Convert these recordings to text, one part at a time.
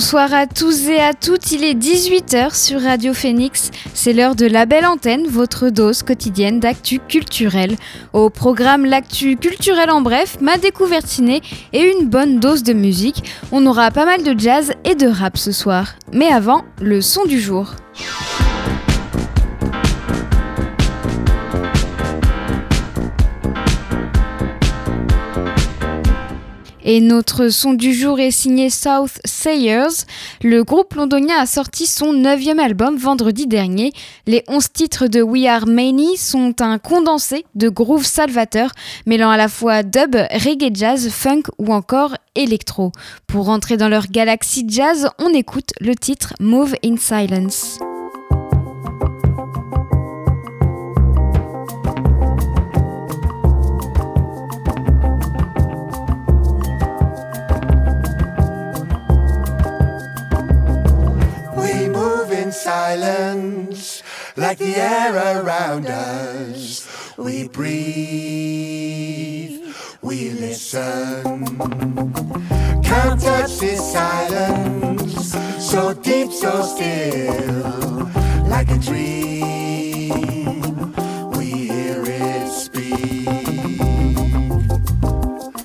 Bonsoir à tous et à toutes, il est 18h sur Radio Phoenix. C'est l'heure de la belle antenne, votre dose quotidienne d'actu culturel. Au programme L'actu culturel en bref, ma découverte ciné et une bonne dose de musique. On aura pas mal de jazz et de rap ce soir. Mais avant, le son du jour. Et notre son du jour est signé South Sayers. Le groupe londonien a sorti son neuvième album vendredi dernier. Les 11 titres de We Are Many sont un condensé de groove salvateur, mêlant à la fois dub, reggae jazz, funk ou encore électro. Pour rentrer dans leur galaxie jazz, on écoute le titre Move in Silence. Silence, like the air around us. We breathe, we listen. Can't touch this silence, so deep, so still, like a dream. We hear it speak.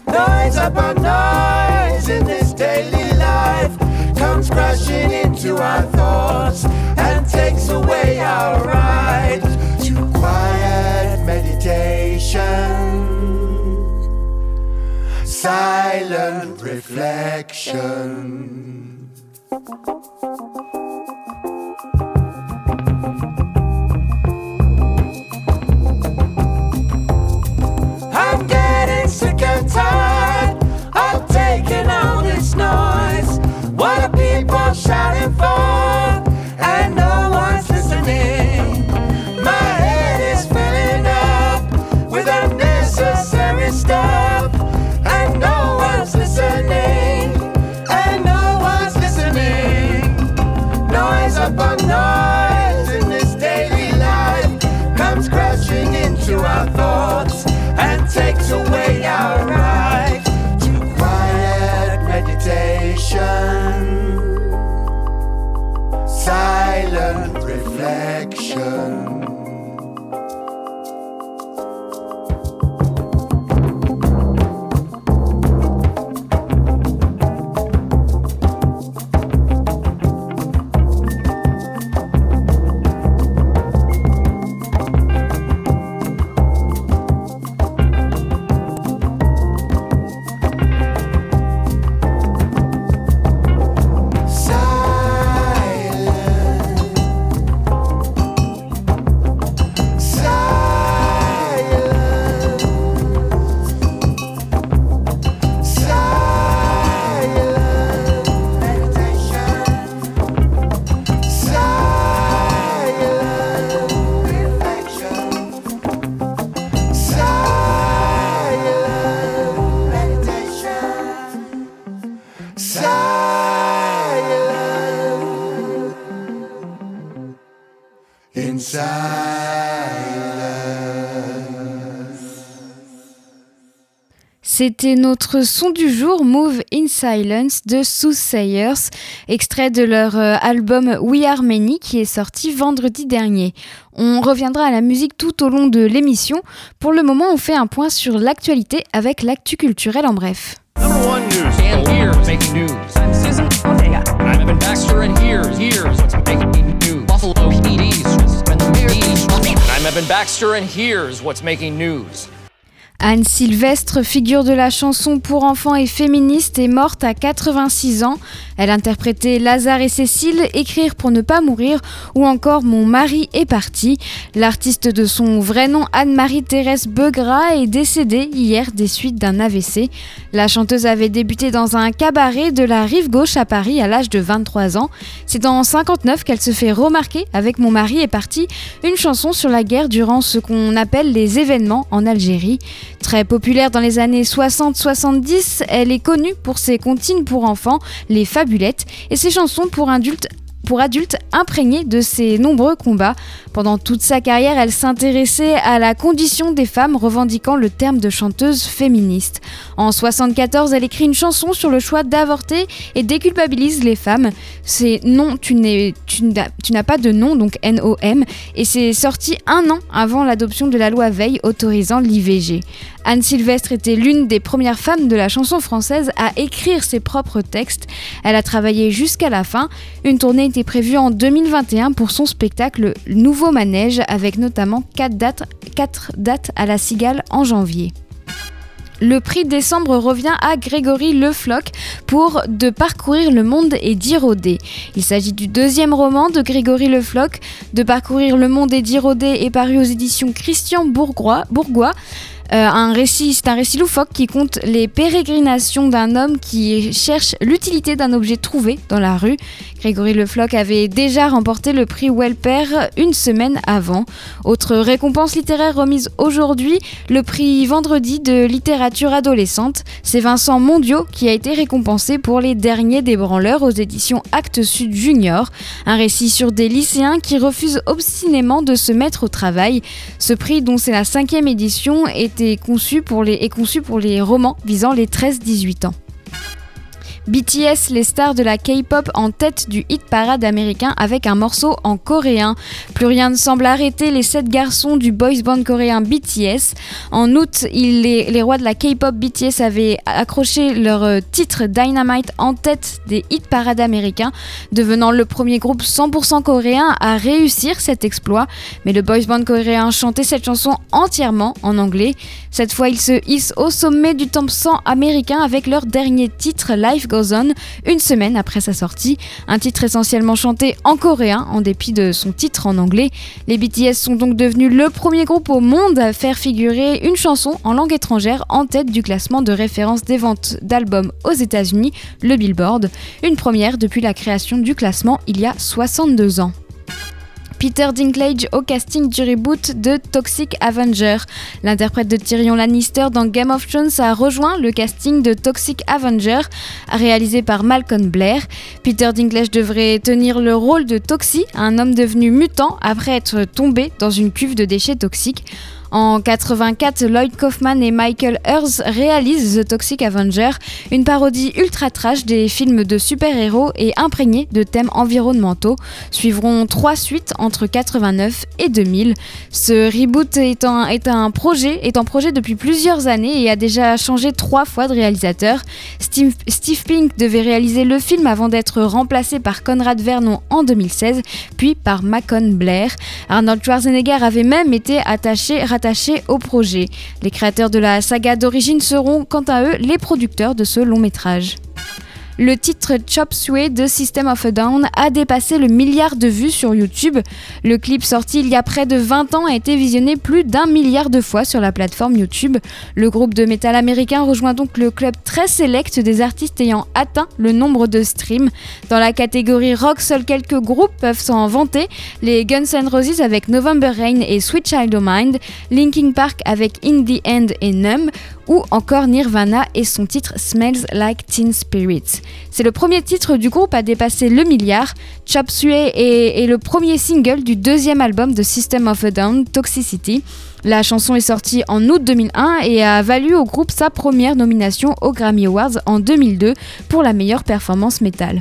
Noise upon noise in this daily life comes crashing into our thoughts and day ride to quiet meditation, silent reflection. C'était notre son du jour, Move in Silence de Soothsayers, extrait de leur euh, album We Are Many qui est sorti vendredi dernier. On reviendra à la musique tout au long de l'émission. Pour le moment, on fait un point sur l'actualité avec l'actu culturel en bref. Number one news. And here's making news. I'm Susan Ortega. I'm Evan Baxter, and here's here's what's making news? Anne Sylvestre, figure de la chanson pour enfants et féministe, est morte à 86 ans. Elle interprétait Lazare et Cécile, Écrire pour ne pas mourir ou encore Mon mari est parti. L'artiste de son vrai nom, Anne-Marie Thérèse Beugras, est décédée hier des suites d'un AVC. La chanteuse avait débuté dans un cabaret de la rive gauche à Paris à l'âge de 23 ans. C'est en 59 qu'elle se fait remarquer avec Mon mari est parti, une chanson sur la guerre durant ce qu'on appelle les événements en Algérie. Très populaire dans les années 60-70, elle est connue pour ses comptines pour enfants, les fabulettes, et ses chansons pour adultes pour adultes imprégnés de ses nombreux combats. Pendant toute sa carrière, elle s'intéressait à la condition des femmes, revendiquant le terme de chanteuse féministe. En 74, elle écrit une chanson sur le choix d'avorter et déculpabilise les femmes. C'est non, tu n'as pas de nom, donc N-O-M, et c'est sorti un an avant l'adoption de la loi Veil autorisant l'IVG. Anne Sylvestre était l'une des premières femmes de la chanson française à écrire ses propres textes. Elle a travaillé jusqu'à la fin. Une tournée était prévue en 2021 pour son spectacle Nouveau Manège, avec notamment 4 dates, 4 dates à la Cigale en janvier. Le prix décembre revient à Grégory Le Floch pour De parcourir le monde et d'Irodé. Il s'agit du deuxième roman de Grégory Le Floch. De parcourir le monde et d'Irodé est paru aux éditions Christian. Bourgois. Euh, un récit, c'est un récit loufoque qui compte les pérégrinations d'un homme qui cherche l'utilité d'un objet trouvé dans la rue. Grégory Le Floch avait déjà remporté le prix Welper une semaine avant. Autre récompense littéraire remise aujourd'hui, le prix Vendredi de littérature adolescente. C'est Vincent Mondiaux qui a été récompensé pour Les Derniers des Branleurs aux éditions Actes Sud Junior. Un récit sur des lycéens qui refusent obstinément de se mettre au travail. Ce prix, dont c'est la cinquième édition, les, est conçu pour les romans visant les 13-18 ans. BTS, les stars de la K-pop en tête du hit parade américain avec un morceau en coréen. Plus rien ne semble arrêter les sept garçons du boys band coréen BTS. En août, les, rois de la K-pop BTS avaient accroché leur euh, titre Dynamite en tête des hit parades américains, devenant le premier groupe 100% coréen à réussir cet exploit. Mais le boys band coréen chantait cette chanson entièrement en anglais. Cette fois, ils se hissent au sommet du top 100 américain avec leur dernier titre Une semaine après sa sortie. Un titre essentiellement chanté en coréen, en dépit de son titre en anglais. Les BTS sont donc devenus le premier groupe au monde à faire figurer une chanson en langue étrangère en tête du classement de référence des ventes d'albums aux États-Unis, le Billboard. Une première depuis la création du classement il y a 62 ans. Peter Dinklage au casting du reboot de Toxic Avenger. L'interprète de Tyrion Lannister dans Game of Thrones a rejoint le casting de Toxic Avenger, réalisé par Malcolm Blair. Peter Dinklage devrait tenir le rôle de Toxie, un homme devenu mutant après être tombé dans une cuve de déchets toxiques. En 84, Lloyd Kaufman et Michael Earls réalisent The Toxic Avenger, une parodie ultra trash des films de super-héros et imprégnée de thèmes environnementaux. Suivront trois suites entre 89 et 2000. Ce reboot est, un projet, est en projet depuis plusieurs années et a déjà changé trois fois de réalisateur. Steve, Pink devait réaliser le film avant d'être remplacé par Conrad Vernon en 2016, puis par Macon Blair. Arnold Schwarzenegger avait même été attaché, au projet. Les créateurs de la saga d'origine seront quant à eux les producteurs de ce long métrage. Le titre Chop Suey de System of a Down a dépassé le milliard de vues sur YouTube. Le clip sorti il y a près de 20 ans a été visionné plus d'un milliard de fois sur la plateforme YouTube. Le groupe de métal américain rejoint donc le club très sélect des artistes ayant atteint le nombre de streams. Dans la catégorie rock, seuls quelques groupes peuvent s'en vanter. Les Guns N' Roses avec November Rain et Sweet Child of Mind, Linkin Park avec In the End et Numb, ou encore Nirvana et son titre Smells Like Teen Spirit. C'est le premier titre du groupe à dépasser le milliard. Chop est, le premier single du deuxième album de System of a Down, Toxicity. La chanson est sortie en août 2001 et a valu au groupe sa première nomination aux Grammy Awards en 2002 pour la meilleure performance métal.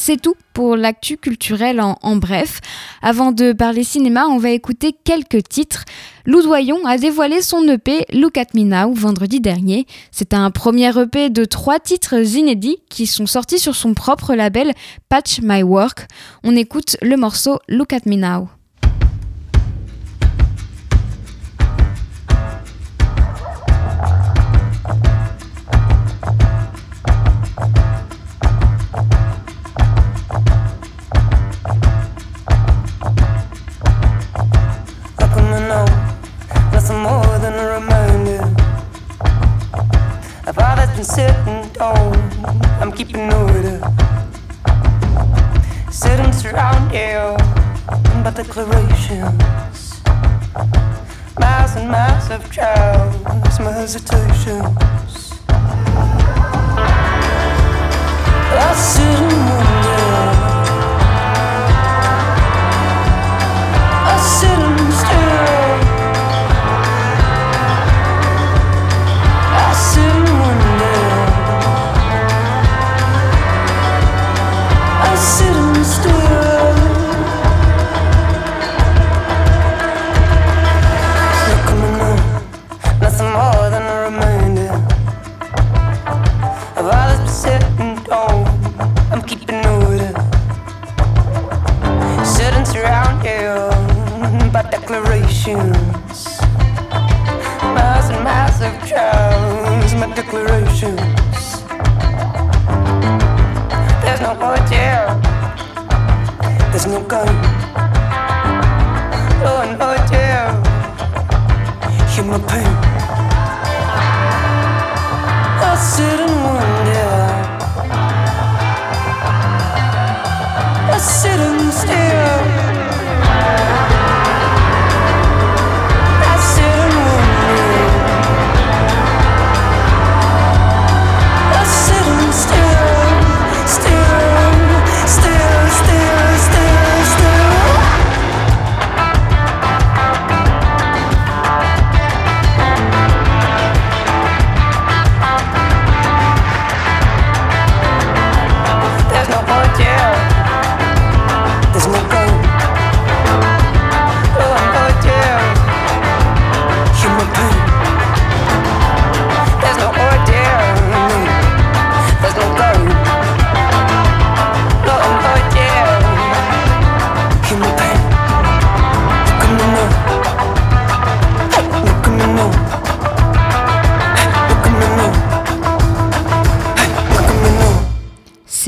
C'est tout pour l'actu culturel en, bref. Avant de parler cinéma, on va écouter quelques titres. Lou Doyon a dévoilé son EP Look at Me Now vendredi dernier. C'est un premier EP de trois titres inédits qui sont sortis sur son propre label Patch My Work. On écoute le morceau Look at Me Now. all that's been sitting down. I'm keeping order. Sitting surrounded by declarations. Miles and miles of trials, my hesitations. I sit and wonder. I sit and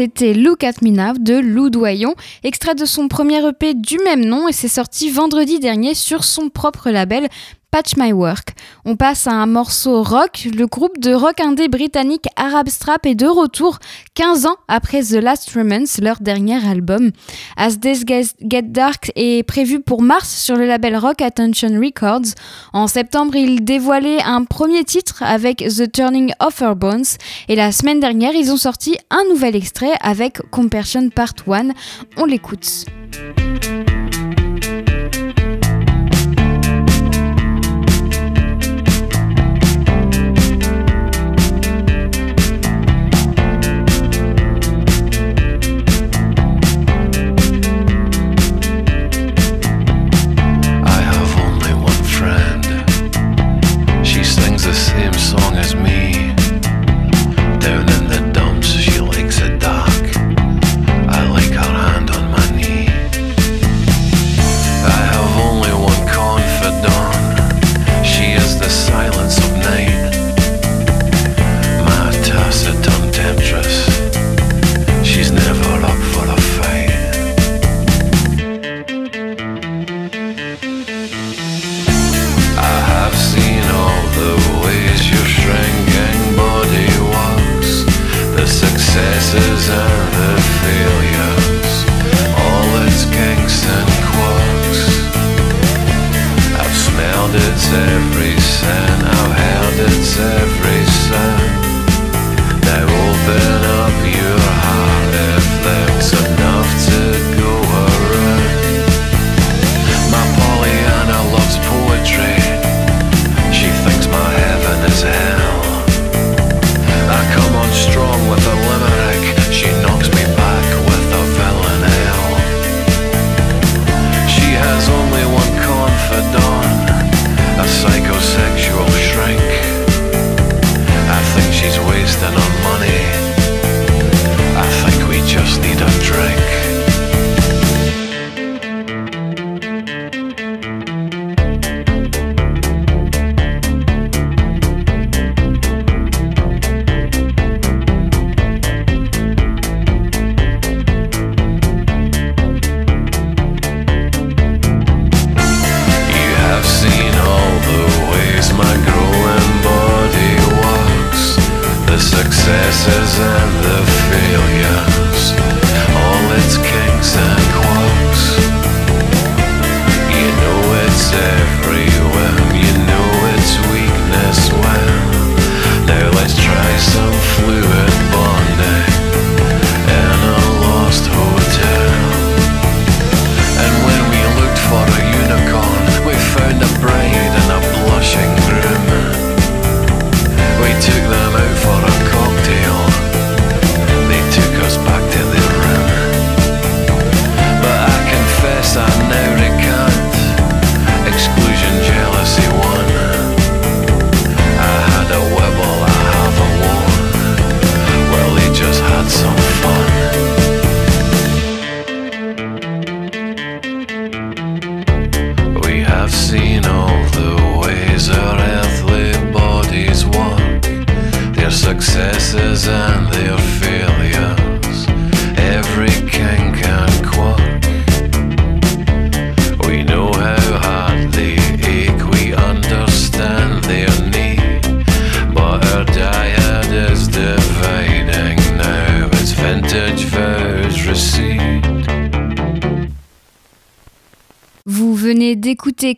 C'était Look at de Lou Doyon, extrait de son premier EP du même nom et c'est sorti vendredi dernier sur son propre label Patch My Work. On passe à un morceau rock. Le groupe de rock indé britannique Arab Strap est de retour 15 ans après The Last Romance, leur dernier album. As Days Get Dark est prévu pour mars sur le label Rock Attention Records. En septembre, ils dévoilaient un premier titre avec The Turning of Her Bones et la semaine dernière, ils ont sorti un nouvel extrait avec Compersion Part 1. On l'écoute.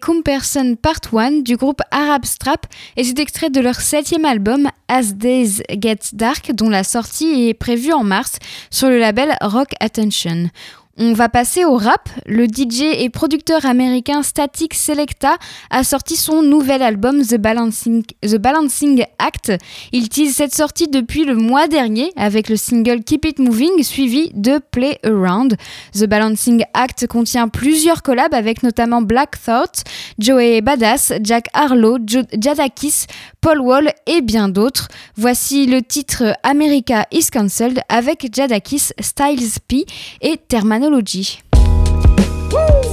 Comparison Part 1 du groupe Arab Strap et c'est extrait de leur septième album As Days Get Dark dont la sortie est prévue en mars sur le label Rock Attention. On va passer au rap. Le DJ et producteur américain Static Selecta a sorti son nouvel album The Balancing, Act. Il tease cette sortie depuis le mois dernier avec le single Keep It Moving suivi de Play Around. The Balancing Act contient plusieurs collabs avec notamment Black Thought, Joey Badass, Jack Harlow, Jadakis, Paul Wall et bien d'autres. Voici le titre America is Cancelled avec Jadakis, Styles P et Terman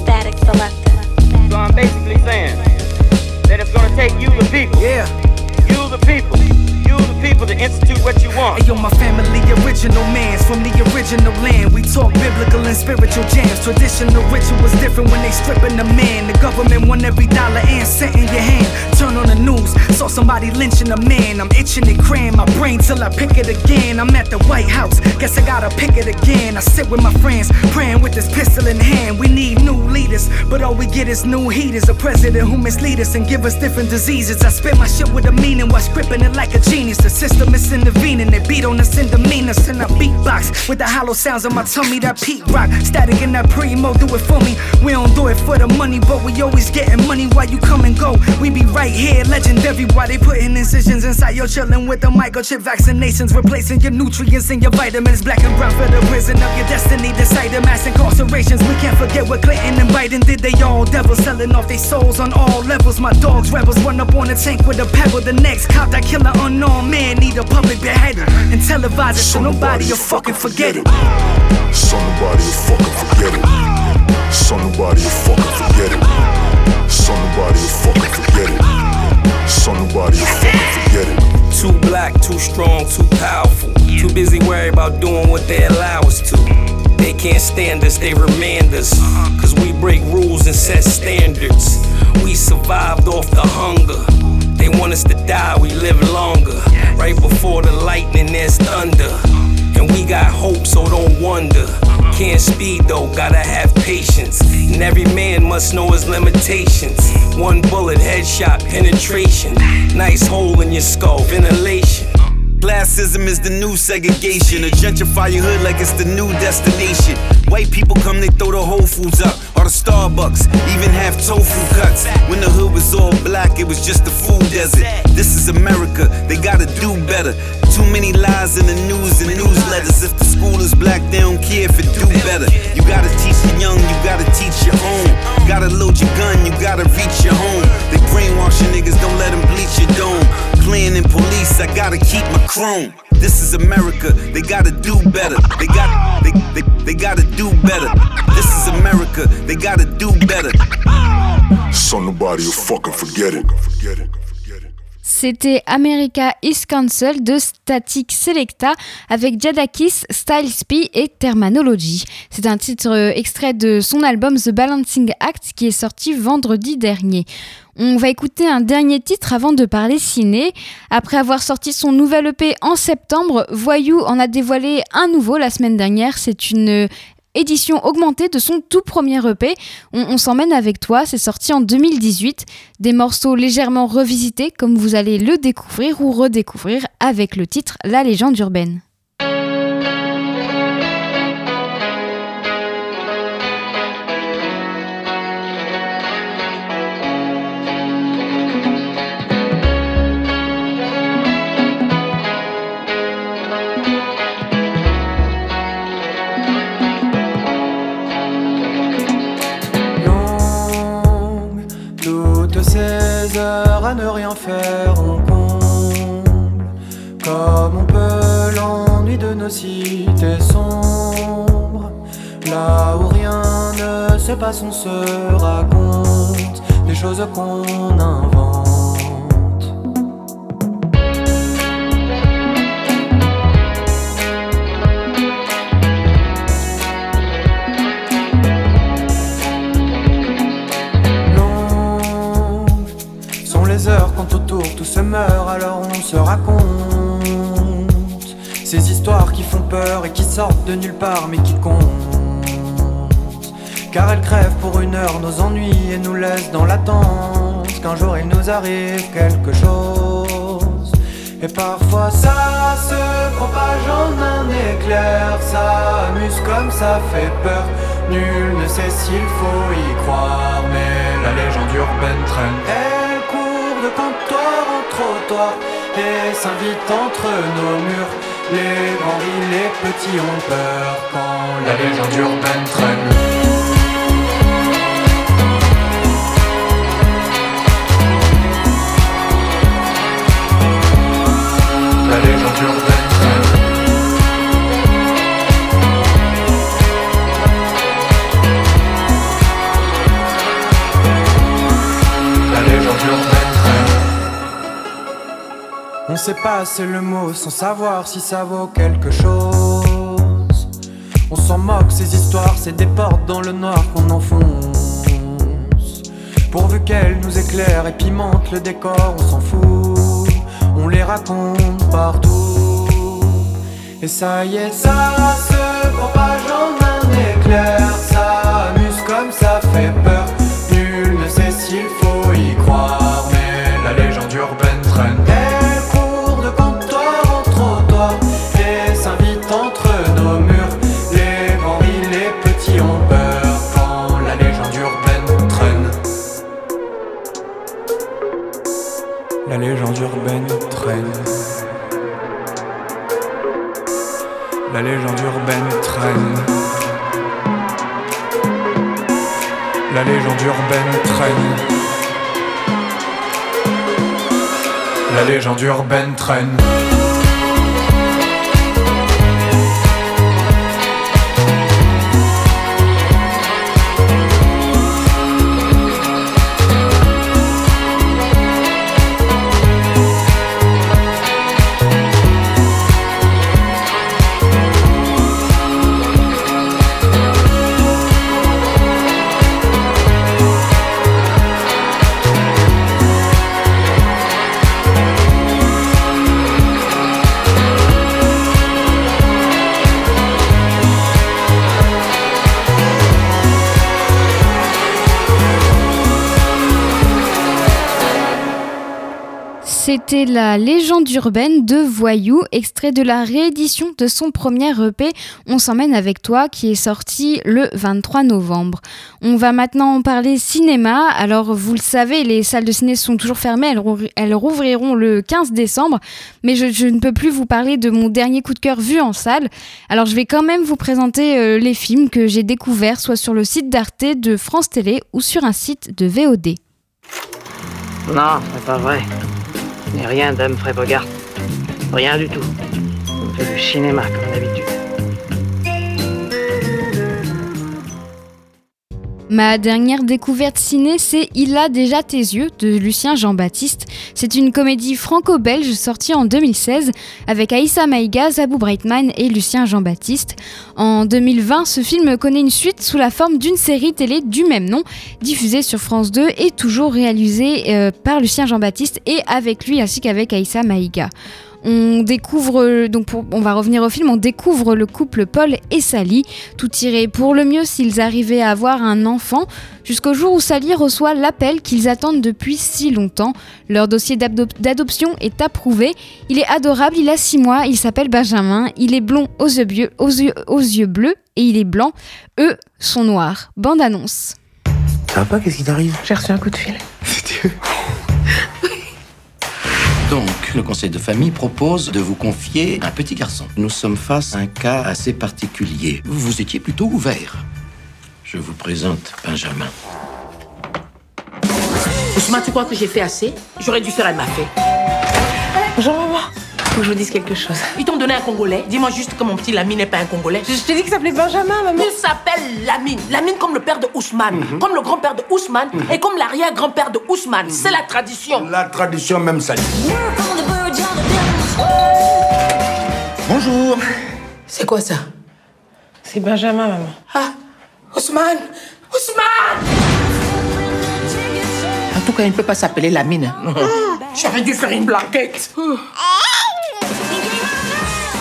Static selector. So I'm basically saying that it's gonna take you the people. Yeah. You the people. People to institute what you want. Hey, yo, my family original mans from the original land. We talk biblical and spiritual jams. Traditional rituals different when they stripping the man. The government want every dollar and cent in your hand. Turn on the news, saw somebody lynching a man. I'm itching to cram my brain till I pick it again. I'm at the White House, guess I gotta pick it again. I sit with my friends, praying with this pistol in hand. We need new leaders, but all we get is new heaters. A president who mislead us and give us different diseases. I spit my shit with a meaning while scripting it like a genius. The system is intervening, they beat on us and demean us. And I beatbox with the hollow sounds of my tummy, that Pete rock. Static in that primo, do it for me. We don't do it for the money, but we always getting money while you come and go. We be right here, legendary, while they putting incisions inside your chillin' with the microchip vaccinations, replacing your nutrients and your vitamins. Black and brown for the prison of your destiny, decided mass incarcerations. We can't forget what Clinton and Biden did. They all devils selling off their souls on all levels. My dogs, rebels, run up on a tank with a pebble. The next cop that kill an unknown man need a public beheading and televise it so nobody will fucking forget it. So nobody will fucking forget it. So nobody will fucking forget it. So nobody will fucking forget it. So nobody will fucking forget it. Too black, too strong, too powerful. Too busy worried about doing what they allow us to. They can't stand us, they remand us. Cause we break rules and set standards. We survived off the hunger. They want us to die, we live longer. Right before the lightning, there's thunder. And we got hope, so don't wonder. Can't speed though, gotta have patience. And every man must know his limitations. One bullet, headshot, penetration. Nice hole in your skull, ventilation. Classism is the new segregation. A gentrify your hood like it's the new destination. White people come, they throw the Whole Foods up, or the Starbucks, even have tofu cuts. When the hood was all black, it was just a food desert. This is America, they gotta do better. Too many lies in the news and newsletters. If the school is black, they don't care if it do better. You gotta teach the young, you gotta teach your own. Gotta load your gun, you gotta reach your home. They brainwash your niggas, don't let them bleach your dome. Playing in police, I gotta keep my chrome. This is America, they gotta do better. They got, they, they, they gotta do better. This is America, they gotta do better. So nobody will fucking forget it. C'était America is Cancelled de Static Selecta avec Jadakis, Styles P et Terminology. C'est un titre euh, extrait de son album The Balancing Act qui est sorti vendredi dernier. On va écouter un dernier titre avant de parler ciné. Après avoir sorti son nouvel EP en septembre, Voyou en a dévoilé un nouveau la semaine dernière. C'est une édition augmentée de son tout premier EP. On, on s'emmène avec toi, c'est sorti en 2018. Des morceaux légèrement revisités, comme vous allez le découvrir ou redécouvrir avec le titre La légende urbaine. Comme on peut l'ennui de nos cités sombres. Là où rien ne se passe, on se raconte des choses qu'on invente. Meurt, alors on se raconte ces histoires qui font peur et qui sortent de nulle part mais qui comptent. Car elle crève pour une heure nos ennuis et nous laisse dans l'attente qu'un jour il nous arrive quelque chose. Et parfois ça se propage en un éclair, ça amuse comme ça fait peur. Nul ne sait s'il faut y croire, mais la légende urbaine traîne. Elle court de comptoir et s'invite entre nos murs. Les grands rient, les petits ont peur quand la légende urbaine traîne. Sait pas, c'est le mot sans savoir si ça vaut quelque chose. On s'en moque, ces histoires, c'est des portes dans le noir qu'on enfonce. Pourvu qu'elles nous éclairent et pimentent le décor, on s'en fout. On les raconte partout. Et ça y est, ça se propage en un éclair. La légende urbaine traîne. La légende urbaine traîne. C'était la légende urbaine de Voyou, extrait de la réédition de son premier EP On s'emmène avec toi qui est sorti le 23 novembre. On va maintenant parler cinéma. Alors vous le savez, les salles de ciné sont toujours fermées, elles, rou- elles rouvriront le 15 décembre, mais je, je ne peux plus vous parler de mon dernier coup de cœur vu en salle. Alors je vais quand même vous présenter euh, les films que j'ai découverts soit sur le site d'Arte de France Télé ou sur un site de VOD. Non, c'est pas vrai. N'ai rien d'Humphrey Bogart. Rien du tout. On du cinéma comme d'habitude. Ma dernière découverte ciné, c'est Il a déjà tes yeux de Lucien Jean-Baptiste. C'est une comédie franco-belge sortie en 2016 avec Aïssa Maïga, Zabou Breitman et Lucien Jean-Baptiste. En 2020, ce film connaît une suite sous la forme d'une série télé du même nom, diffusée sur France 2 et toujours réalisée euh, par Lucien Jean-Baptiste et avec lui ainsi qu'avec Aïssa Maïga. On découvre, donc pour- on va revenir au film, on découvre le couple Paul et Sally. Tout irait pour le mieux s'ils arrivaient à avoir un enfant, jusqu'au jour où Sally reçoit l'appel qu'ils attendent depuis si longtemps. Leur dossier d'adop- d'adoption est approuvé. Il est adorable, il a 6 mois, il s'appelle Benjamin, il est blond aux yeux, bleus- aux yeux- aux yeux bleus et il est blanc. Eux sont noirs. Bande annonce. Ça va pas Qu'est-ce qui t'arrive? J'ai reçu un coup de fil. Donc, le conseil de famille propose de vous confier un petit garçon. Nous sommes face à un cas assez particulier. Vous, vous étiez plutôt ouvert. Je vous présente Benjamin. Ousmane, tu crois que j'ai fait assez? J'aurais dû faire. Bonjour maman. Faut que je vous dise quelque chose. Ils t'ont donné un Congolais. Dis-moi juste que mon petit Lamine n'est pas un Congolais. Je, t'ai dit qu'il s'appelait Benjamin, maman. Il s'appelle Lamine. Lamine comme le père de Ousmane, comme le grand-père de Ousmane et comme l'arrière-grand-père de Ousmane. C'est la tradition. La tradition même ça. Bonjour. C'est quoi ça? C'est Benjamin, maman. Ah, Ousmane Ousmane En tout cas, il ne peut pas s'appeler Lamine. J'aurais dû faire une blanquette.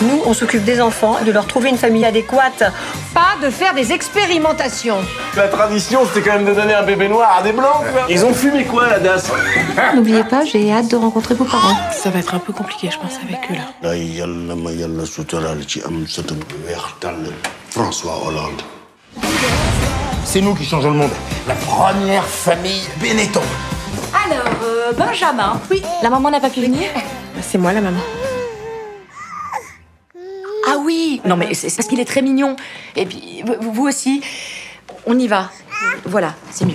Nous, on s'occupe des enfants, de leur trouver une famille adéquate. Pas de faire des expérimentations. La tradition, c'était quand même de donner un bébé noir à des blancs. Ils ont fumé quoi, la DAS N'oubliez pas, j'ai hâte de rencontrer vos parents. Ça va être un peu compliqué, je pense, avec eux là. François Hollande C'est nous qui changeons le monde. La première famille Benetton. Alors, euh, Benjamin. Oui. La maman n'a pas pu venir C'est moi la maman. Ah oui Non mais c'est parce qu'il est très mignon. Et puis, vous, aussi. On y va. Voilà, c'est mieux.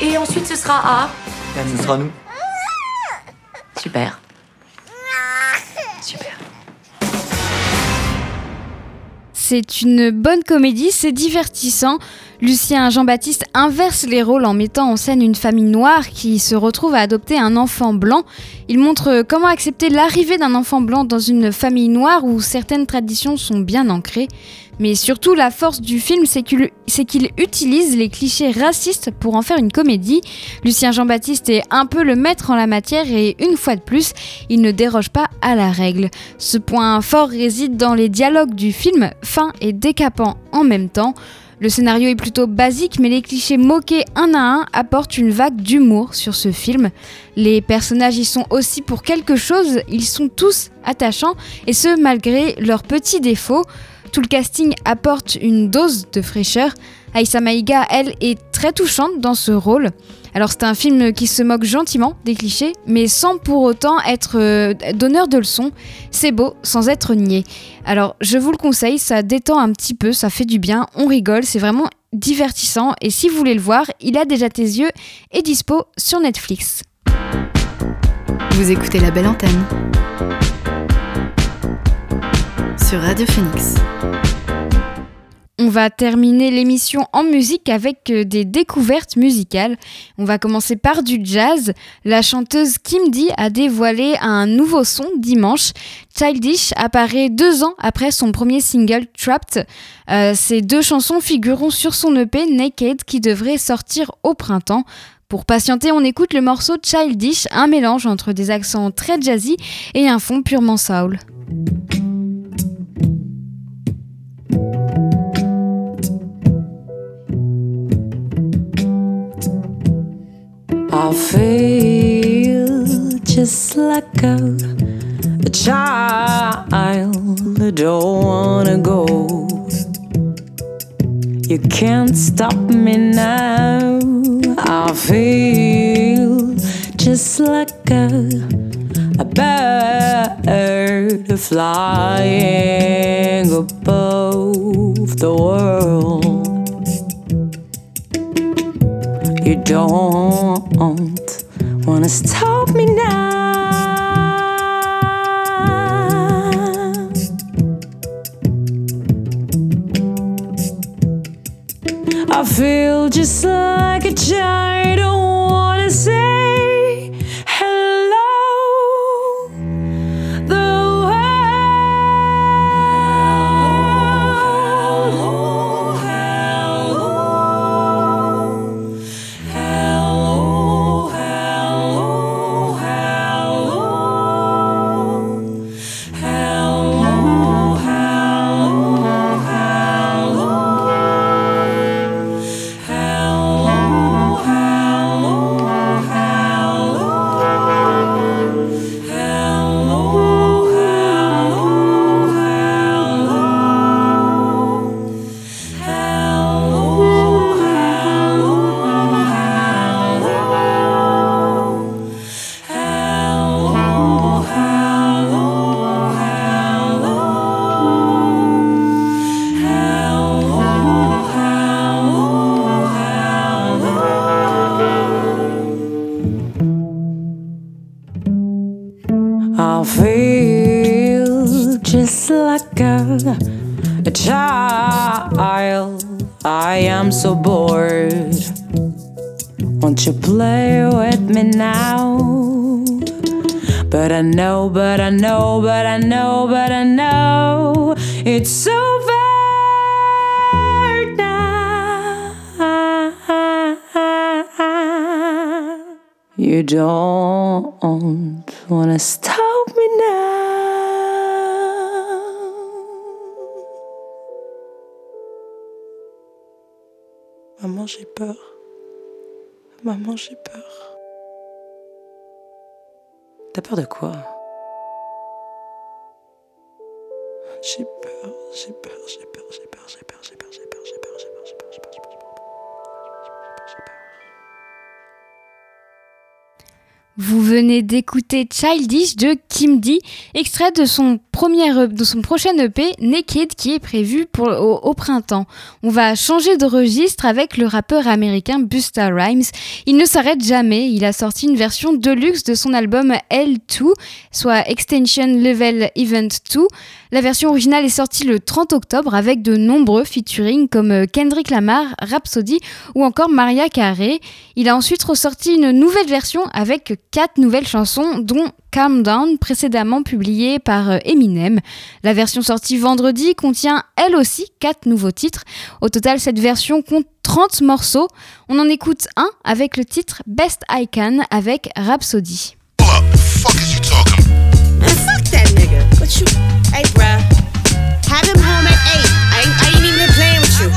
Et ensuite, ce sera à... Ce sera nous. Super. Super. C'est une bonne comédie, c'est divertissant. Lucien Jean-Baptiste inverse les rôles en mettant en scène une famille noire qui se retrouve à adopter un enfant blanc. Il montre comment accepter l'arrivée d'un enfant blanc dans une famille noire où certaines traditions sont bien ancrées. Mais surtout, la force du film, c'est qu'il utilise les clichés racistes pour en faire une comédie. Lucien Jean-Baptiste est un peu le maître en la matière et une fois de plus, il ne déroge pas à la règle. Ce point fort réside dans les dialogues du film, fin et décapant en même temps. Le scénario est plutôt basique, mais les clichés moqués un à un apportent une vague d'humour sur ce film. Les personnages y sont aussi pour quelque chose, ils sont tous attachants, et ce malgré leurs petits défauts. Tout le casting apporte une dose de fraîcheur. Aïssa Maïga, elle, est très touchante dans ce rôle. Alors c'est un film qui se moque gentiment des clichés, mais sans pour autant être euh, donneur de leçons. C'est beau sans être niais. Alors je vous le conseille, ça détend un petit peu, ça fait du bien, on rigole, c'est vraiment divertissant. Et si vous voulez le voir, il a déjà tes yeux et dispo sur Netflix. Vous écoutez la belle antenne sur Radio Phoenix. On va terminer l'émission en musique avec euh, des découvertes musicales. On va commencer par du jazz. La chanteuse Kim Dee a dévoilé un nouveau son dimanche. Childish apparaît deux ans après son premier single Trapped. Euh, ces deux chansons figureront sur son EP Naked qui devrait sortir au printemps. Pour patienter, on écoute le morceau Childish, un mélange entre des accents très jazzy et un fond purement soul. I feel just like a, a child. I don't wanna go. You can't stop me now. I feel just like a, a bird flying above the world. You don't wanna stop me now. I feel just like a child. It's over now. You don't wanna stop me now. Maman, j'ai peur. Maman, j'ai peur. T'as peur de quoi? J'ai peur, j'ai peur. Vous venez d'écouter Childish de Kim D, extrait de son, premier, E- de son prochain EP Naked qui est prévu pour, au, au printemps. On va changer de registre avec le rappeur américain Busta Rhymes. Il ne s'arrête jamais, il a sorti une version deluxe de son album L2, soit Extension Level Event 2. La version originale est sortie le 30 octobre avec de nombreux featuring comme euh, Kendrick Lamar, Rhapsody ou encore Maria Carey. Il a ensuite ressorti une nouvelle version avec quatre nouvelles chansons, dont Calm Down, précédemment publiée par euh, Eminem. La version sortie vendredi contient elle aussi quatre nouveaux titres. Au total, cette version compte 30 morceaux. On en écoute un avec le titre Best I Can avec Rhapsody. Man, fuck that nigga. What you? Hey, bruh. Have him home at 8. I ain't, I ain't even playing with you.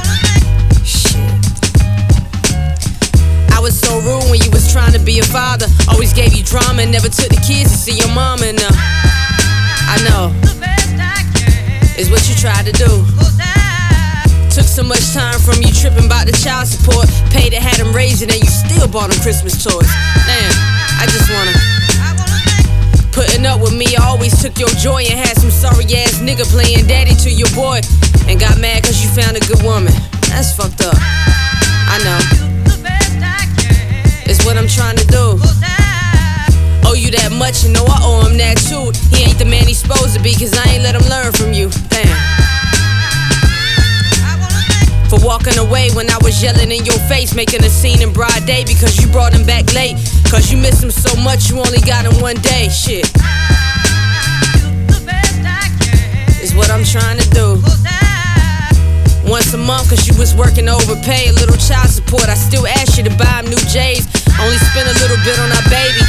Shit. I was so rude when you was trying to be a father. Always gave you drama never took the kids to see your mama. And uh, I know is what you tried to do. Took so much time from you tripping about the child support. Paid to have them raised it and you still bought them Christmas toys. Damn, I just wanna. Putting up with me, I always took your joy and had some sorry ass nigga playing daddy to your boy. And got mad cause you found a good woman. That's fucked up. I know. It's what I'm trying to do. Owe you that much, you know I owe him that too. He ain't the man he's supposed to be, cause I ain't let him learn from you. Damn. For walking away when I was yelling in your face, making a scene in broad day because you brought him back late. Cause you miss him so much, you only got him one day. Shit. Is what I'm trying to do. Once a month, cause you was working overpay, a little child support. I still ask you to buy him new J's. Only spend a little bit on our baby.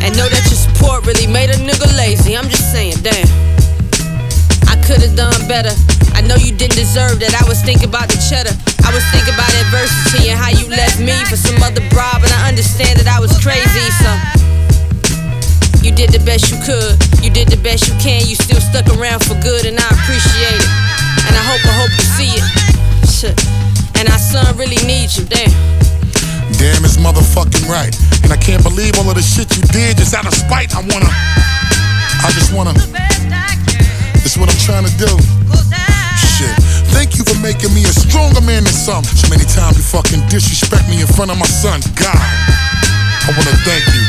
And know that your support really made a nigga lazy. I'm just saying, damn. I could've done better. I know you didn't deserve that. I was thinking about the cheddar. I was thinking about adversity and how you left me for some other broad, but I understand that I was crazy, so. You did the best you could. You did the best you can. You still stuck around for good, and I appreciate it. And I hope, I hope you see it. Shit. And our son really needs you, damn. Damn, it's motherfucking right. And I can't believe all of the shit you did just out of spite. I wanna. I just wanna. Is what I'm trying to do. Thank you for making me a stronger man than some. So many times you fucking disrespect me in front of my son. God. I wanna thank you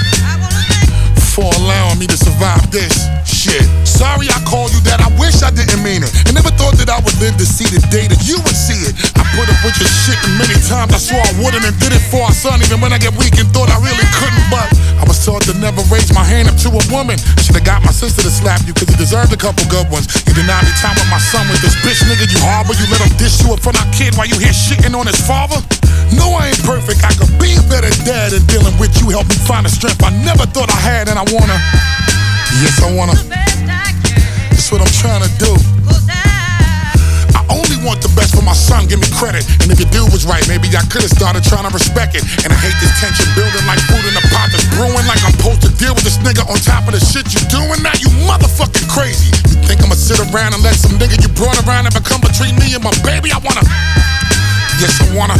for allowing me to survive this shit. Sorry I called you that, I wish I didn't mean it. I never thought that I would live to see the day that you would see it. I put up with your shit and many times I swore I wouldn't and did it for our son, even when I get weak and thought I really hand up to a woman. I Should've got my sister to slap you, cause you deserved a couple good ones. You denied me time with my son with this bitch nigga you harbor. You let him dish you front of our kid while you here shitting on his father. No, I ain't perfect. I could be a better dad than dealing with you. Help me find the strength I never thought I had, and I wanna. Yes, I wanna. That's what I'm trying to do. Only want the best for my son. Give me credit. And if your dude was right, maybe I could've started trying to respect it. And I hate this tension building like food in a pot that's brewing. Like I'm supposed to deal with this nigga on top of the shit you doing. Now you motherfucking crazy. You think I'ma sit around and let some nigga you brought around and become between me and my baby? I wanna. Yes, I wanna.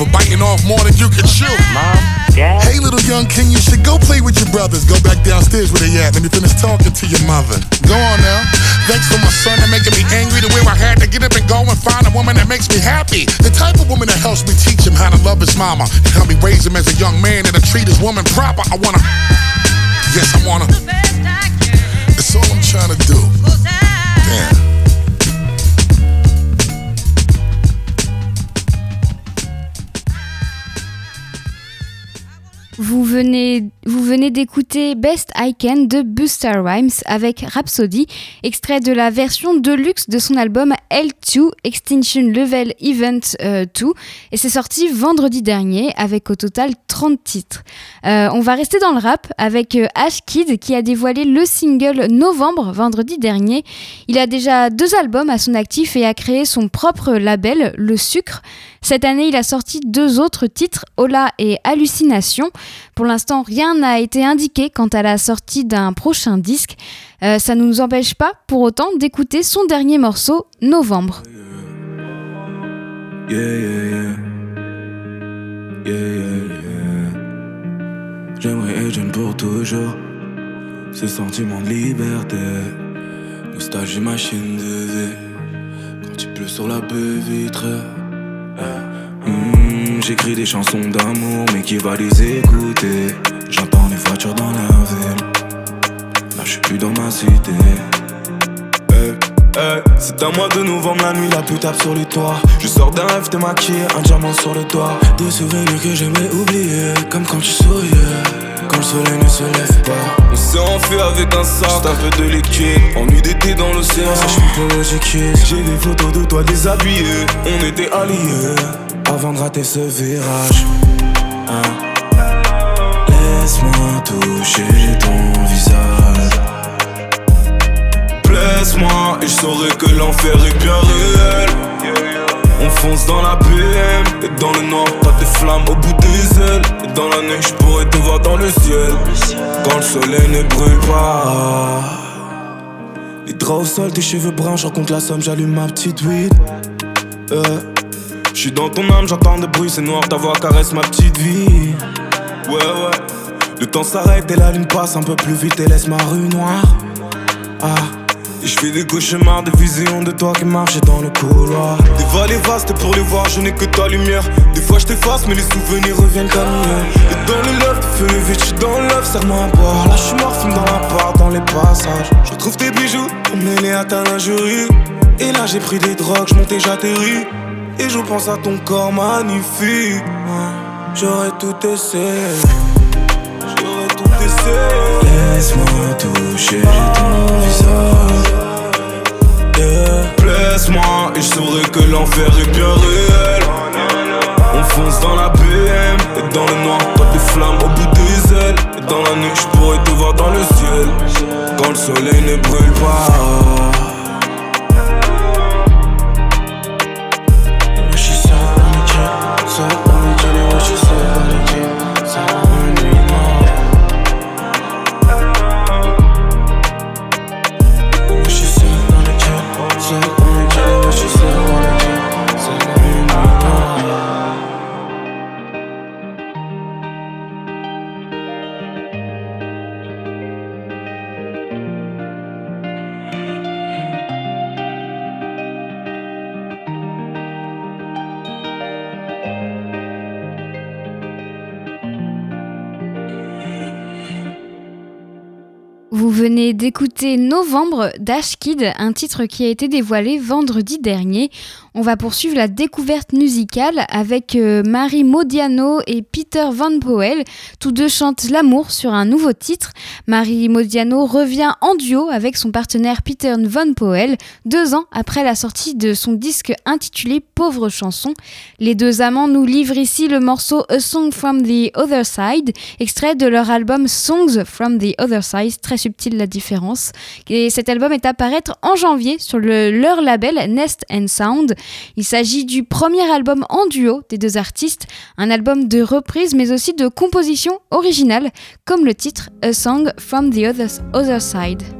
For biting off more than you can chew. Mom, Dad. Hey, little young king, you should go play with your brothers. Go back downstairs where they at. Let me finish talking to your mother. Go on now. Thanks for my son and making me angry the way I had to get up and go and find a woman that makes me happy. The type of woman that helps me teach him how to love his mama and help me raise him as a young man and to treat his woman proper. I wanna. Yes, I wanna. That's all I'm trying to do. Damn. Vous venez, d'écouter Best I Can de Buster Rhymes avec Rhapsody, extrait de la version deluxe de son album L2 Extinction Level Event 2 et c'est sorti vendredi dernier avec au total 30 titres. Euh, on va rester dans le rap avec euh, Ash Kid qui a dévoilé le single Novembre vendredi dernier. Il a déjà deux albums à son actif et a créé son propre label, Le Sucre. Cette année, il a sorti deux autres titres, Hola et Hallucination. Pour l'instant, rien n'a été indiqué quant à la sortie d'un prochain disque. Euh, ça ne nous empêche pas, pour autant, d'écouter son dernier morceau, Novembre. Yeah, yeah, yeah. J'aimerais être pour toujours. Ce sentiment de liberté. Nostalgie, machine de vie. Quand tu pleures sur la baie vitrée. J'écris des chansons d'amour, mais qui va les écouter? J'entends les voitures dans la ville. Là, je suis plus dans ma cité. Hey, hey, c'est un mois de novembre, la nuit la plus tape sur les toits. Je sors d'un rêve, t'es maquillé, un diamant sur le doigt. Des souvenirs que j'aimerais oublier, comme quand tu souriais. Quand le soleil ne se lève pas. On s'est enfui avec un sac, juste un peu de liquide. Ennui d'été dans l'océan, ça je kiss. J'ai des photos de toi déshabillé. On était alliés avant de rater ce virage. Hein. Laisse-moi toucher ton visage. Blesse-moi et je saurai que l'enfer est bien réel. On fonce dans la BM et dans le noir, t'as des flammes au bout des ailes. Et dans la nuit, je pourrais te voir dans le ciel. Quand le soleil ne brûle pas. Les draps au sol, tes cheveux bruns, je raconte la somme, j'allume ma petite weed. Euh, je suis dans ton âme, j'entends des bruits, c'est noir, ta voix caresse ma petite vie. Ouais, ouais. Le temps s'arrête et la lune passe un peu plus vite et laisse ma rue noire. Ah. Et je fais des cauchemars, des visions de toi qui marchent dans le couloir. Des vallées vastes pour les voir, je n'ai que ta lumière. Des fois je t'efface, mais les souvenirs reviennent comme hier. Et dans le love, feu le vide, je dans l'œuf, serre-moi boire. Là je mort, fume dans la part, dans les passages. Je retrouve tes bijoux, mêlés à ta lingerie. Et là j'ai pris des drogues, je et j'atterris. Et je pense à ton corps magnifique. J'aurais tout essayé. J'aurais tout essayé. Laisse-moi toucher ton visage. Yeah. Blesse-moi et je saurai que l'enfer est bien réel. On fonce dans la BM et dans le noir, t'as des flammes au bout des ailes. Et dans la nuit, je pourrais te voir dans le ciel. Quand le soleil ne brûle pas. Venez d'écouter Novembre d'Ash Kid, un titre qui a été dévoilé vendredi dernier. On va poursuivre la découverte musicale avec euh, Marie Modiano et Peter Van Poel. Tous deux chantent l'amour sur un nouveau titre. Marie Modiano revient en duo avec son partenaire Peter Van Poel, deux ans après la sortie de son disque intitulé Pauvre chanson. Les deux amants nous livrent ici le morceau A Song from the Other Side, extrait de leur album Songs from the Other Side, très subtile la différence. Et cet album est à paraître en janvier sur le- leur label Nest and Sound. Il s'agit du premier album en duo des deux artistes, un album de reprise mais aussi de composition originale, comme le titre A Song from the Other Side.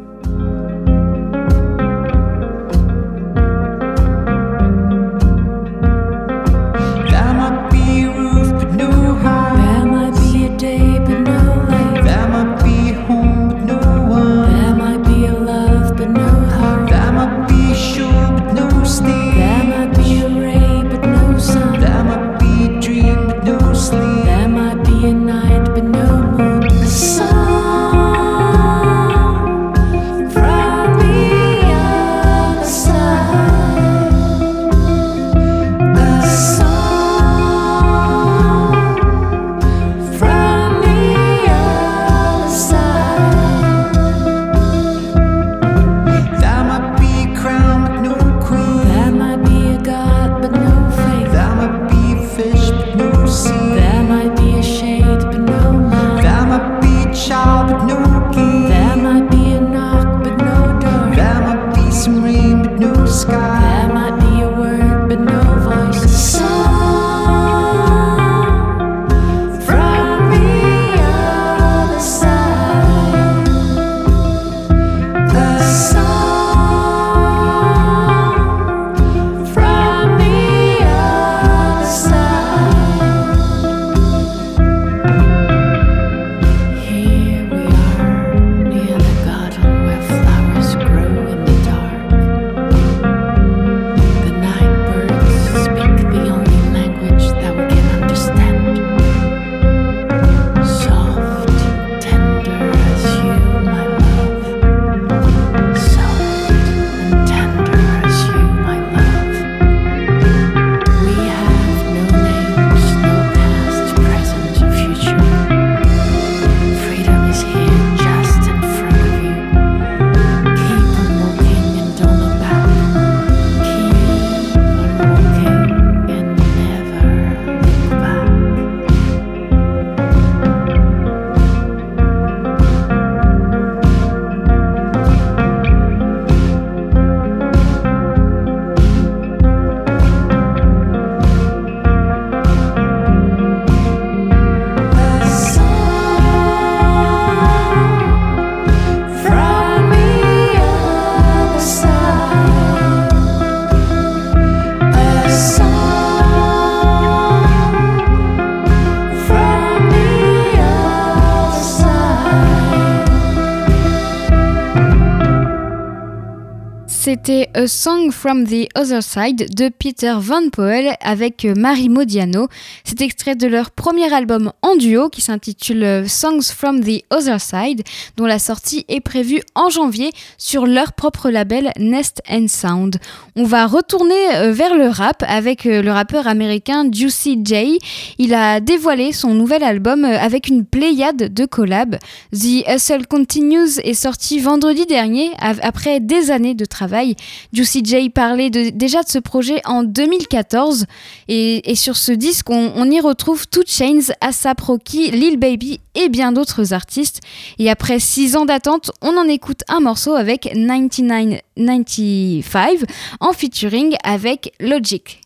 C'était A Song from the Other Side de Peter Van Poel avec Marie Modiano. C'est extrait de leur premier album en duo qui s'intitule Songs from the Other Side, dont la sortie est prévue en janvier sur leur propre label Nest and Sound. On va retourner euh, vers le rap avec euh, le rappeur américain Juicy J. Il a dévoilé son nouvel album euh, avec une pléiade de collabs. The Hustle Continues est sorti vendredi dernier après des années de travail. Juicy J parlait déjà de ce projet en 2014 et, sur ce disque on, y retrouve Two Chains, ASAP Rocky, Lil Baby et bien d'autres artistes. Et après 6 ans d'attente, on en écoute un morceau avec 9995 en featuring avec Logic.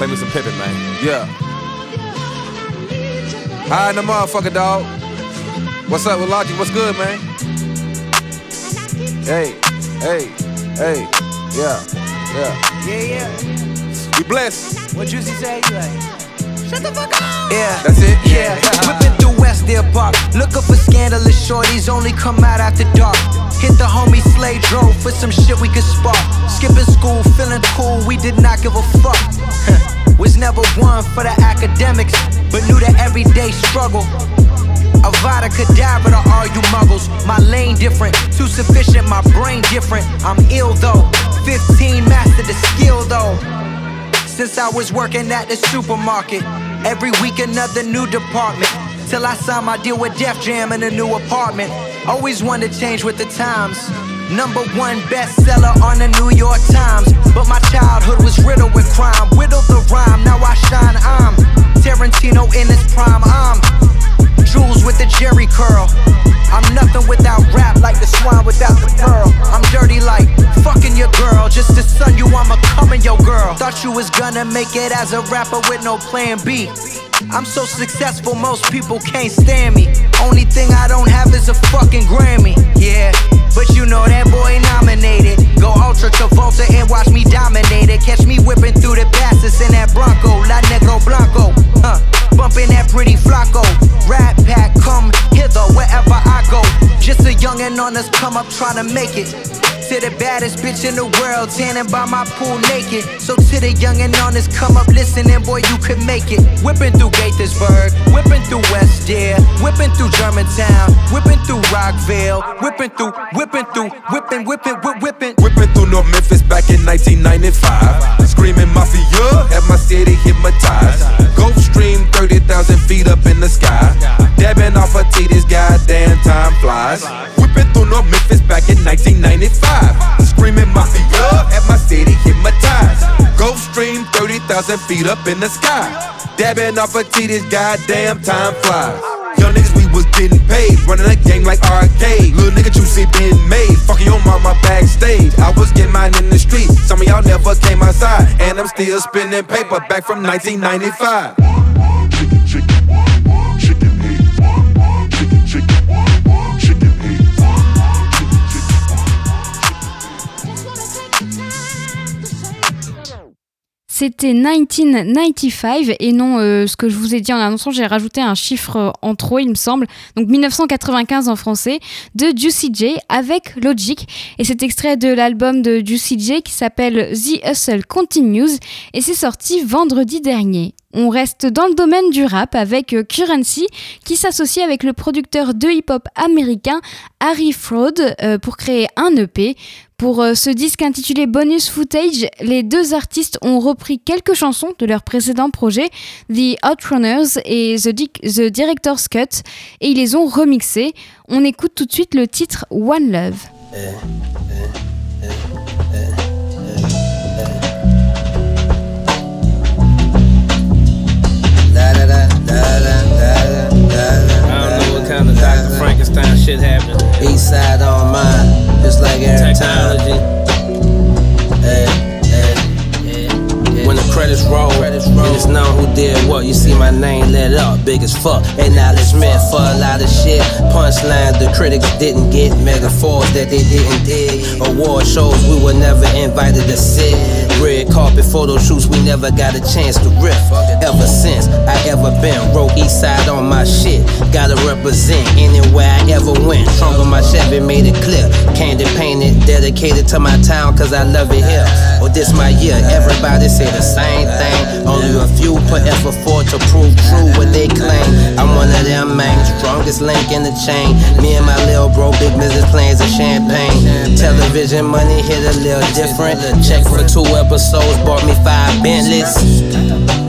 Man. Yeah. Dog. What's up with Logic? What's good, man? Hey, hey, hey. Yeah, yeah. Yeah, yeah. We blessed. What you say? You like, shut the fuck up. Yeah, that's it. Yeah, whipping through Westdale Park, looking for scandalous shorties. Only come out after dark. Hit the homie Slay drove for some shit we could spark. Skipping school, feeling cool, we did not give a fuck. Was never one for the academics, but knew the everyday struggle. Avada Kedavra to all you muggles. My lane different, too sufficient, my brain different. I'm ill though. 15 mastered the skill though. Since I was working at the supermarket, every week another new department. Till I signed my deal with Def Jam in a new apartment. Always wanted to change with the times. Number one bestseller on the New York Times. But my childhood was riddled with crime. Whittled the rhyme, now I shine. I'm Tarantino in his prime. I'm Jules with the Jerry curl. I'm nothing without rap, like the swine without the pearl. I'm dirty like fucking your girl. Just to son you, I'ma come in your girl. Thought you was gonna make it as a rapper with no plan B. I'm so successful, most people can't stand me. Only thing I don't have is a fucking Grammy. Yeah, but you know that boy nominated. Go Ultra Travolta and watch me dominate it. Catch me whipping through the passes in that Bronco, La Negro Blanco. Huh, bumping that pretty Flacco. Rat pack, come hither wherever I go. Just a youngin' on us, come up trying to make it. To the baddest bitch in the world, tanning by my pool naked. So to the young and honest, come up listening, boy, you could make it. Whipping through Gaithersburg, whipping through West Deer, whipping through Germantown, whipping through Rockville, whipping through, whipping through, whipping, whipping, whip, whipping. Whipping through North Memphis back in 1995. Screaming mafia, had my city hypnotized. Gulf Stream, 30,000 feet up in the sky. Dabbing off a titties, goddamn time flies. Whipping through North Memphis back in 1995. Screaming mafia at my city hypnotized. Gulf Stream, 30,000 feet up in the sky. Dabbing off a titties, goddamn time flies. Young niggas, we was getting paid, running a game like arcade. Little nigga juicy been made, fucking your mama backstage. I was getting mine in the street, some of y'all never came outside, and I'm still spinning paper back from 1995. C'était 1995 et non euh, ce que je vous ai dit en annonçant, j'ai rajouté un chiffre euh, en trop, il me semble. Donc 1995 en français de Juicy J avec Logic. Et cet extrait de l'album de Juicy J qui s'appelle The Hustle Continues et c'est sorti vendredi dernier. On reste dans le domaine du rap avec euh, Currency qui s'associe avec le producteur de hip-hop américain Harry Fraud pour créer un EP. Pour euh, ce disque intitulé Bonus Footage, les deux artistes ont repris quelques chansons de leur précédent projet, The Outrunners et The, The Director's Cut, et ils les ont remixés. On écoute tout de suite le titre One Love. East side on mine, just like every. Hey, credits roll, and it's known who did what, you see my name lit up, big as fuck. Acknowledgement for a lot of shit. Punchlines the critics didn't get, metaphors that they didn't dig. Award shows we were never invited to sit. Red carpet photo shoots, we never got a chance to riff. Ever since I ever been, wrote east side on my shit. Gotta represent anywhere I ever went. Trunk on my Chevy made it clear. Candy painted, dedicated to my town, cause I love it here. Oh, this my year, everybody say the same thing. Only a few put effort forward to prove true what they claim. I'm one of them, man, strongest link in the chain. Me and my little bro, big business plans of champagne. Television money hit a little different. Check for two episodes, bought me five Bentleys.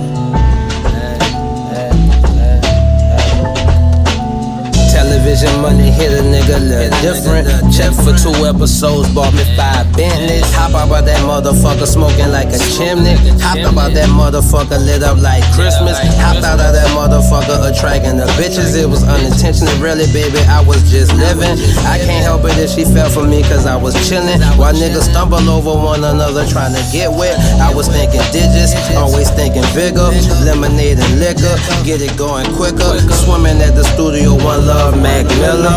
Television money hit a nigga little different. Check for two episodes, bought me five Bentleys. Hop out about that motherfucker smoking like a chimney. Hop about that motherfucker lit up like Christmas. Hopped out of that motherfucker attracting the bitches. It was unintentional, really, baby. I was just living. I can't help it if she fell for me cause I was chilling. While niggas stumble over one another trying to get wet. I was thinking digits, always thinking bigger. Lemonade and liquor, get it going quicker. Swimming at the studio, one love, Mac Miller.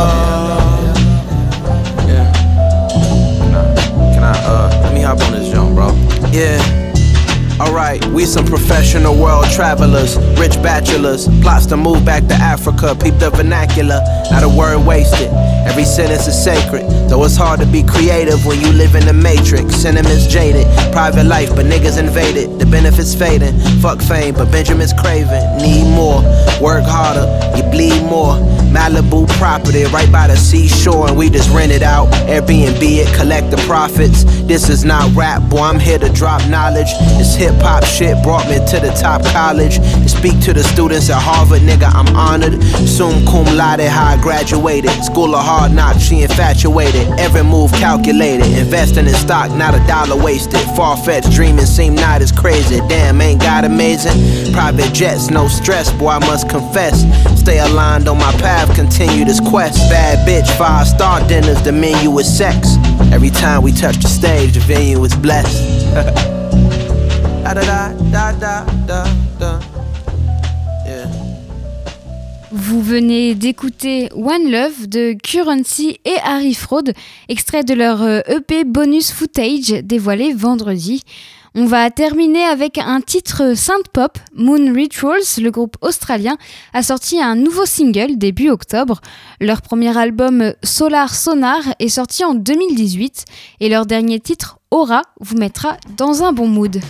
Can I, uh, let me hop on this jump, bro? Yeah. Alright, we some professional world travelers, rich bachelors. Plots to move back to Africa, peep the vernacular. Not a word wasted, every sentence is sacred. Though it's hard to be creative when you live in the matrix. Sentiments jaded, private life, but niggas invaded. The benefits fading, fuck fame, but Benjamin's craving. Need more, work harder, you bleed more. Malibu property right by the seashore, and we just rent it out. Airbnb it, collect the profits. This is not rap, boy, I'm here to drop knowledge. This hip hop shit brought me to the top college. To speak to the students at Harvard, nigga, I'm honored. Sum cum laude, how I graduated. School of hard knocks, she infatuated. Every move calculated. Investing in stock, not a dollar wasted. Far fetched dreaming seem not as crazy. Damn, ain't God amazing? Private jets, no stress, boy, I must confess. Stay aligned on my path, continue this quest. Bad bitch, five star dinners, the menu is sex. Every time we touch the stage, the venue is blessed. da da da da da da. Vous venez d'écouter One Love de Currency et Harry Fraud, extrait de leur euh, EP bonus footage dévoilé vendredi. On va terminer avec un titre synth pop, Moon Rituals. Le groupe australien a sorti un nouveau single début octobre. Leur premier album Solar Sonar est sorti en 2018 et leur dernier titre Aura vous mettra dans un bon mood.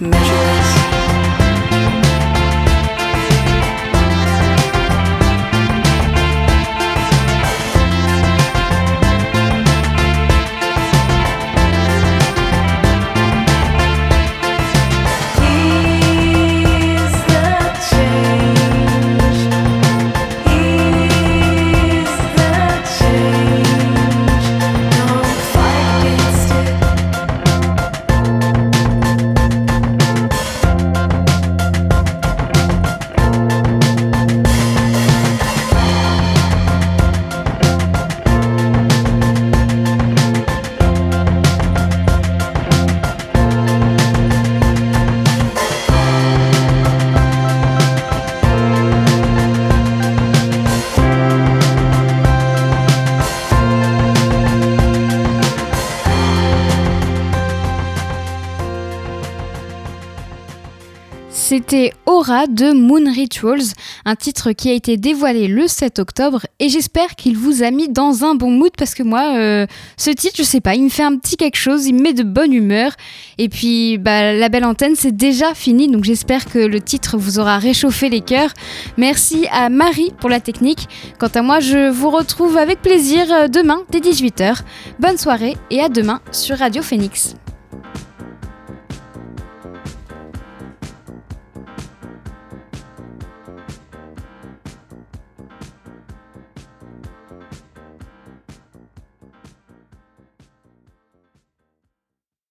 Aura. C'était Aura de Moon Rituals, un titre qui a été dévoilé le 7 octobre et j'espère qu'il vous a mis dans un bon mood parce que moi, euh, ce titre, je sais pas, il me fait un petit quelque chose, il me met de bonne humeur et puis bah, la belle antenne c'est déjà fini donc j'espère que le titre vous aura réchauffé les cœurs. Merci à Marie pour la technique. Quant à moi, je vous retrouve avec plaisir euh, demain dès 18h. Bonne soirée et à demain sur Radio Phoenix.